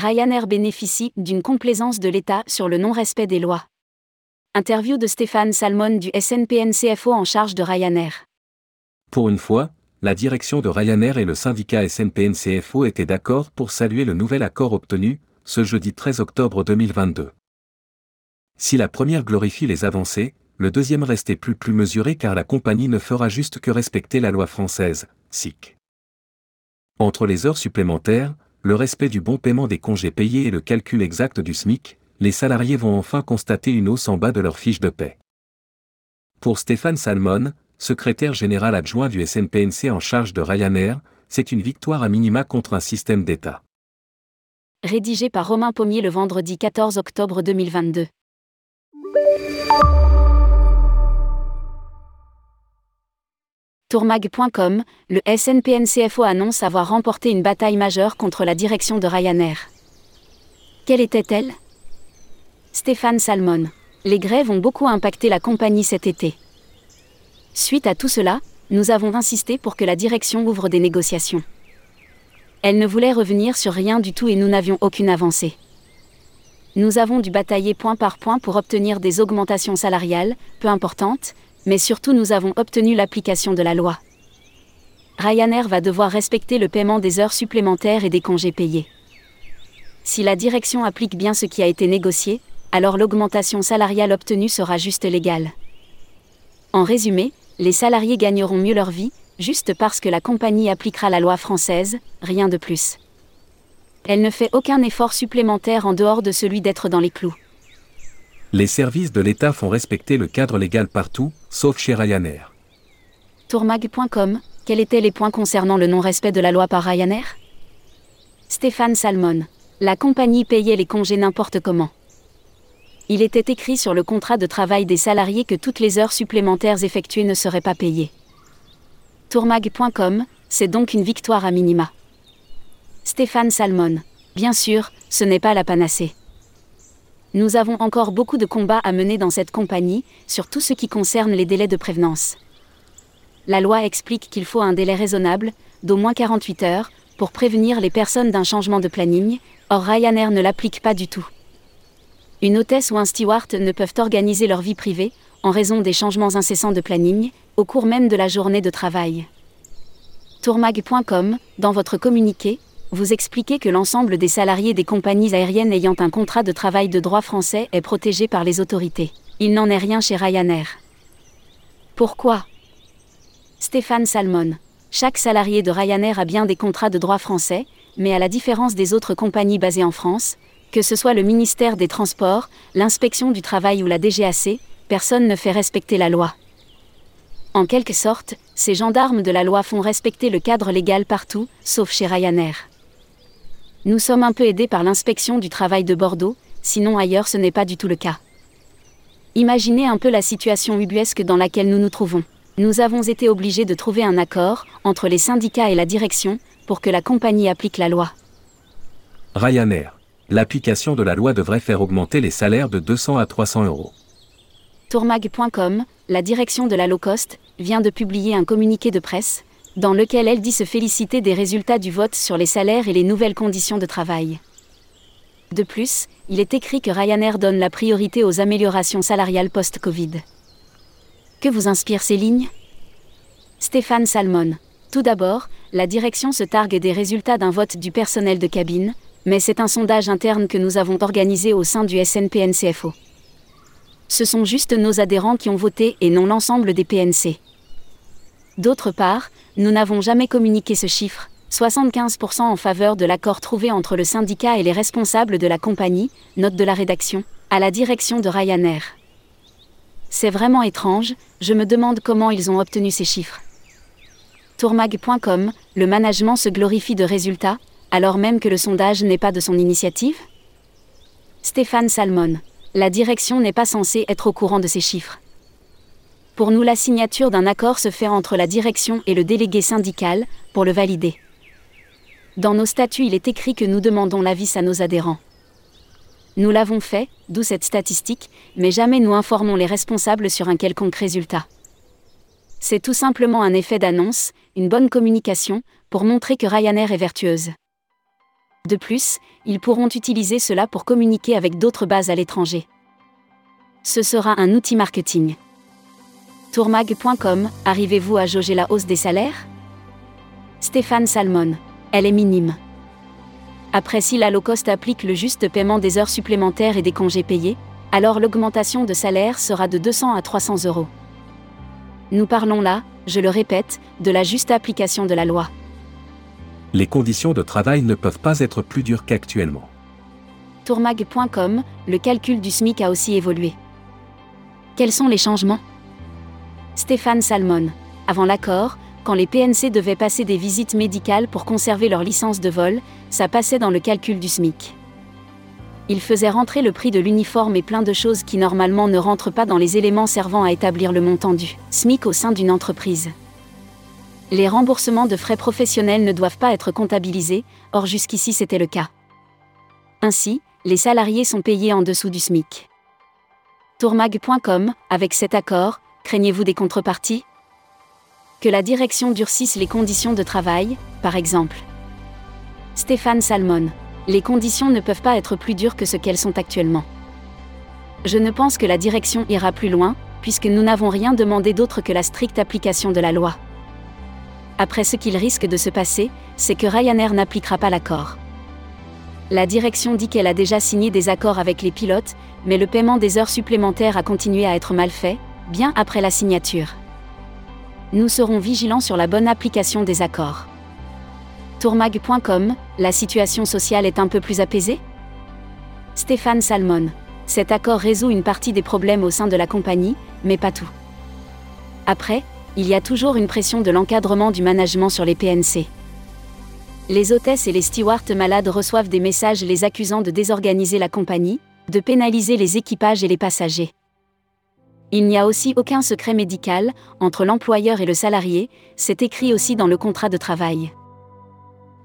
Ryanair bénéficie d'une complaisance de l'État sur le non-respect des lois. Interview de Stéphane Salmon du SNPNCFO en charge de Ryanair. Pour une fois, la direction de Ryanair et le syndicat SNPNCFO étaient d'accord pour saluer le nouvel accord obtenu, ce jeudi 13 octobre 2022. Si la première glorifie les avancées, le deuxième restait plus plus mesuré car la compagnie ne fera juste que respecter la loi française, SIC. Entre les heures supplémentaires, le respect du bon paiement des congés payés et le calcul exact du SMIC, les salariés vont enfin constater une hausse en bas de leur fiche de paie. Pour Stéphane Salmon, secrétaire général adjoint du SNPNC en charge de Ryanair, c'est une victoire à minima contre un système d'État. Rédigé par Romain Pommier le vendredi 14 octobre 2022. Tourmag.com, le SNPNCFO annonce avoir remporté une bataille majeure contre la direction de Ryanair. Quelle était-elle? Stéphane Salmon. Les grèves ont beaucoup impacté la compagnie cet été. Suite à tout cela, nous avons insisté pour que la direction ouvre des négociations. Elle ne voulait revenir sur rien du tout et nous n'avions aucune avancée. Nous avons dû batailler point par point pour obtenir des augmentations salariales, peu importantes, mais surtout nous avons obtenu l'application de la loi. Ryanair va devoir respecter le paiement des heures supplémentaires et des congés payés. Si la direction applique bien ce qui a été négocié, alors l'augmentation salariale obtenue sera juste légale. En résumé, les salariés gagneront mieux leur vie, juste parce que la compagnie appliquera la loi française, rien de plus. Elle ne fait aucun effort supplémentaire en dehors de celui d'être dans les clous. Les services de l'État font respecter le cadre légal partout, sauf chez Ryanair. Tourmag.com, quels étaient les points concernant le non-respect de la loi par Ryanair? Stéphane Salmon. La compagnie payait les congés n'importe comment. Il était écrit sur le contrat de travail des salariés que toutes les heures supplémentaires effectuées ne seraient pas payées. Tourmag.com, c'est donc une victoire à minima. Stéphane Salmon. Bien sûr, ce n'est pas la panacée. Nous avons encore beaucoup de combats à mener dans cette compagnie, sur tout ce qui concerne les délais de prévenance. La loi explique qu'il faut un délai raisonnable, d'au moins 48 heures, pour prévenir les personnes d'un changement de planning, or Ryanair ne l'applique pas du tout. Une hôtesse ou un steward ne peuvent organiser leur vie privée, en raison des changements incessants de planning, au cours même de la journée de travail. Tourmag.com, dans votre communiqué, vous expliquez que l'ensemble des salariés des compagnies aériennes ayant un contrat de travail de droit français est protégé par les autorités. Il n'en est rien chez Ryanair. Pourquoi? Stéphane Salmon. Chaque salarié de Ryanair a bien des contrats de droit français, mais à la différence des autres compagnies basées en France, que ce soit le ministère des Transports, l'inspection du travail ou la DGAC, personne ne fait respecter la loi. En quelque sorte, ces gendarmes de la loi font respecter le cadre légal partout, sauf chez Ryanair. Nous sommes un peu aidés par l'inspection du travail de Bordeaux, sinon ailleurs ce n'est pas du tout le cas. Imaginez un peu la situation ubuesque dans laquelle nous nous trouvons. Nous avons été obligés de trouver un accord entre les syndicats et la direction pour que la compagnie applique la loi. Ryanair. L'application de la loi devrait faire augmenter les salaires de 200 à 300 euros. Tourmag.com, la direction de la low cost, vient de publier un communiqué de presse dans lequel elle dit se féliciter des résultats du vote sur les salaires et les nouvelles conditions de travail. De plus, il est écrit que Ryanair donne la priorité aux améliorations salariales post-Covid. Que vous inspirent ces lignes? Stéphane Salmon. Tout d'abord, la direction se targue des résultats d'un vote du personnel de cabine, mais c'est un sondage interne que nous avons organisé au sein du SNPNCFO. Ce sont juste nos adhérents qui ont voté et non l'ensemble des PNC. D'autre part, nous n'avons jamais communiqué ce chiffre, 75% en faveur de l'accord trouvé entre le syndicat et les responsables de la compagnie, note de la rédaction, à la direction de Ryanair. C'est vraiment étrange, je me demande comment ils ont obtenu ces chiffres. Tourmag.com, le management se glorifie de résultats, alors même que le sondage n'est pas de son initiative? Stéphane Salmon, la direction n'est pas censée être au courant de ces chiffres. Pour nous, la signature d'un accord se fait entre la direction et le délégué syndical, pour le valider. Dans nos statuts, il est écrit que nous demandons l'avis à nos adhérents. Nous l'avons fait, d'où cette statistique, mais jamais nous informons les responsables sur un quelconque résultat. C'est tout simplement un effet d'annonce, une bonne communication, pour montrer que Ryanair est vertueuse. De plus, ils pourront utiliser cela pour communiquer avec d'autres bases à l'étranger. Ce sera un outil marketing. Tourmag.com, arrivez-vous à jauger la hausse des salaires? Stéphane Salmon. Elle est minime. Après si la low cost applique le juste paiement des heures supplémentaires et des congés payés, alors l'augmentation de salaire sera de 200 à 300 euros. Nous parlons là, je le répète, de la juste application de la loi. Les conditions de travail ne peuvent pas être plus dures qu'actuellement. Tourmag.com, le calcul du SMIC a aussi évolué. Quels sont les changements? Stéphane Salmon. Avant l'accord, quand les PNC devaient passer des visites médicales pour conserver leur licence de vol, ça passait dans le calcul du SMIC. Il faisait rentrer le prix de l'uniforme et plein de choses qui normalement ne rentrent pas dans les éléments servant à établir le montant du SMIC au sein d'une entreprise. Les remboursements de frais professionnels ne doivent pas être comptabilisés, or jusqu'ici c'était le cas. Ainsi, les salariés sont payés en dessous du SMIC. Tourmag.com, avec cet accord, craignez-vous des contreparties? Que la direction durcisse les conditions de travail, par exemple. Stéphane Salmon. Les conditions ne peuvent pas être plus dures que ce qu'elles sont actuellement. Je ne pense que la direction ira plus loin, puisque nous n'avons rien demandé d'autre que la stricte application de la loi. Après ce qu'il risque de se passer, c'est que Ryanair n'appliquera pas l'accord. La direction dit qu'elle a déjà signé des accords avec les pilotes, mais le paiement des heures supplémentaires a continué à être mal fait, bien après la signature. Nous serons vigilants sur la bonne application des accords. Tourmag.com, la situation sociale est un peu plus apaisée? Stéphane Salmon. Cet accord résout une partie des problèmes au sein de la compagnie, mais pas tout. Après, il y a toujours une pression de l'encadrement du management sur les PNC. Les hôtesses et les stewards malades reçoivent des messages les accusant de désorganiser la compagnie, de pénaliser les équipages et les passagers. Il n'y a aussi aucun secret médical entre l'employeur et le salarié, c'est écrit aussi dans le contrat de travail.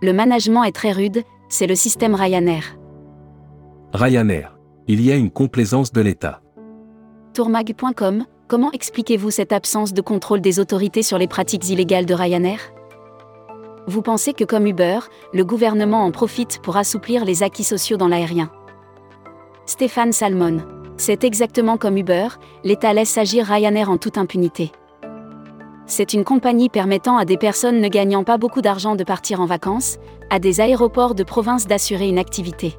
Le management est très rude, c'est le système Ryanair. Ryanair. Il y a une complaisance de l'État. Tourmag.com, comment expliquez-vous cette absence de contrôle des autorités sur les pratiques illégales de Ryanair? Vous pensez que comme Uber, le gouvernement en profite pour assouplir les acquis sociaux dans l'aérien? Stéphane Salmon. C'est exactement comme Uber, l'État laisse agir Ryanair en toute impunité. C'est une compagnie permettant à des personnes ne gagnant pas beaucoup d'argent de partir en vacances, à des aéroports de province d'assurer une activité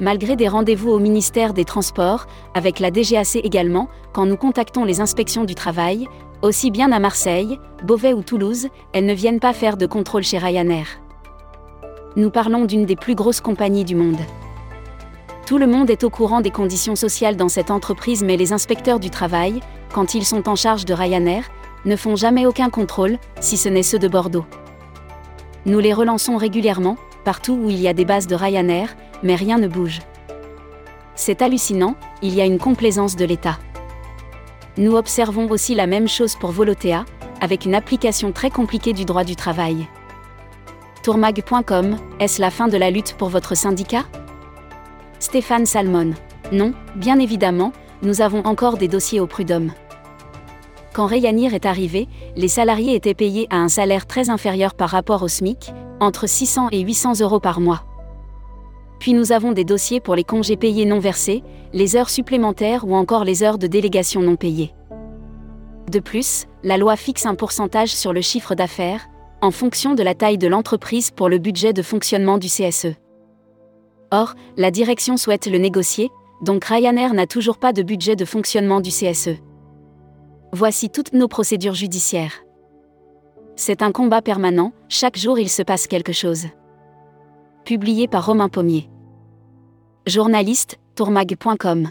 malgré des rendez-vous au ministère des Transports, avec la DGAC également, quand nous contactons les inspections du travail, aussi bien à Marseille, Beauvais ou Toulouse, elles ne viennent pas faire de contrôle chez Ryanair. Nous parlons d'une des plus grosses compagnies du monde. Tout le monde est au courant des conditions sociales dans cette entreprise, mais les inspecteurs du travail, quand ils sont en charge de Ryanair, ne font jamais aucun contrôle, si ce n'est ceux de Bordeaux. Nous les relançons régulièrement, partout où il y a des bases de Ryanair, mais rien ne bouge. C'est hallucinant, il y a une complaisance de l'État. Nous observons aussi la même chose pour Volotea, avec une application très compliquée du droit du travail. Tourmag.com, est-ce la fin de la lutte pour votre syndicat? Stéphane Salmon. Non, bien évidemment, nous avons encore des dossiers au prud'homme. Quand Ryanair est arrivé, les salariés étaient payés à un salaire très inférieur par rapport au SMIC, entre 600 et 800 euros par mois. Puis nous avons des dossiers pour les congés payés non versés, les heures supplémentaires ou encore les heures de délégation non payées. De plus, la loi fixe un pourcentage sur le chiffre d'affaires, en fonction de la taille de l'entreprise pour le budget de fonctionnement du CSE. Or, la direction souhaite le négocier, donc Ryanair n'a toujours pas de budget de fonctionnement du CSE. Voici toutes nos procédures judiciaires. C'est un combat permanent, chaque jour il se passe quelque chose publié par Romain Pommier. Journaliste, tourmag.com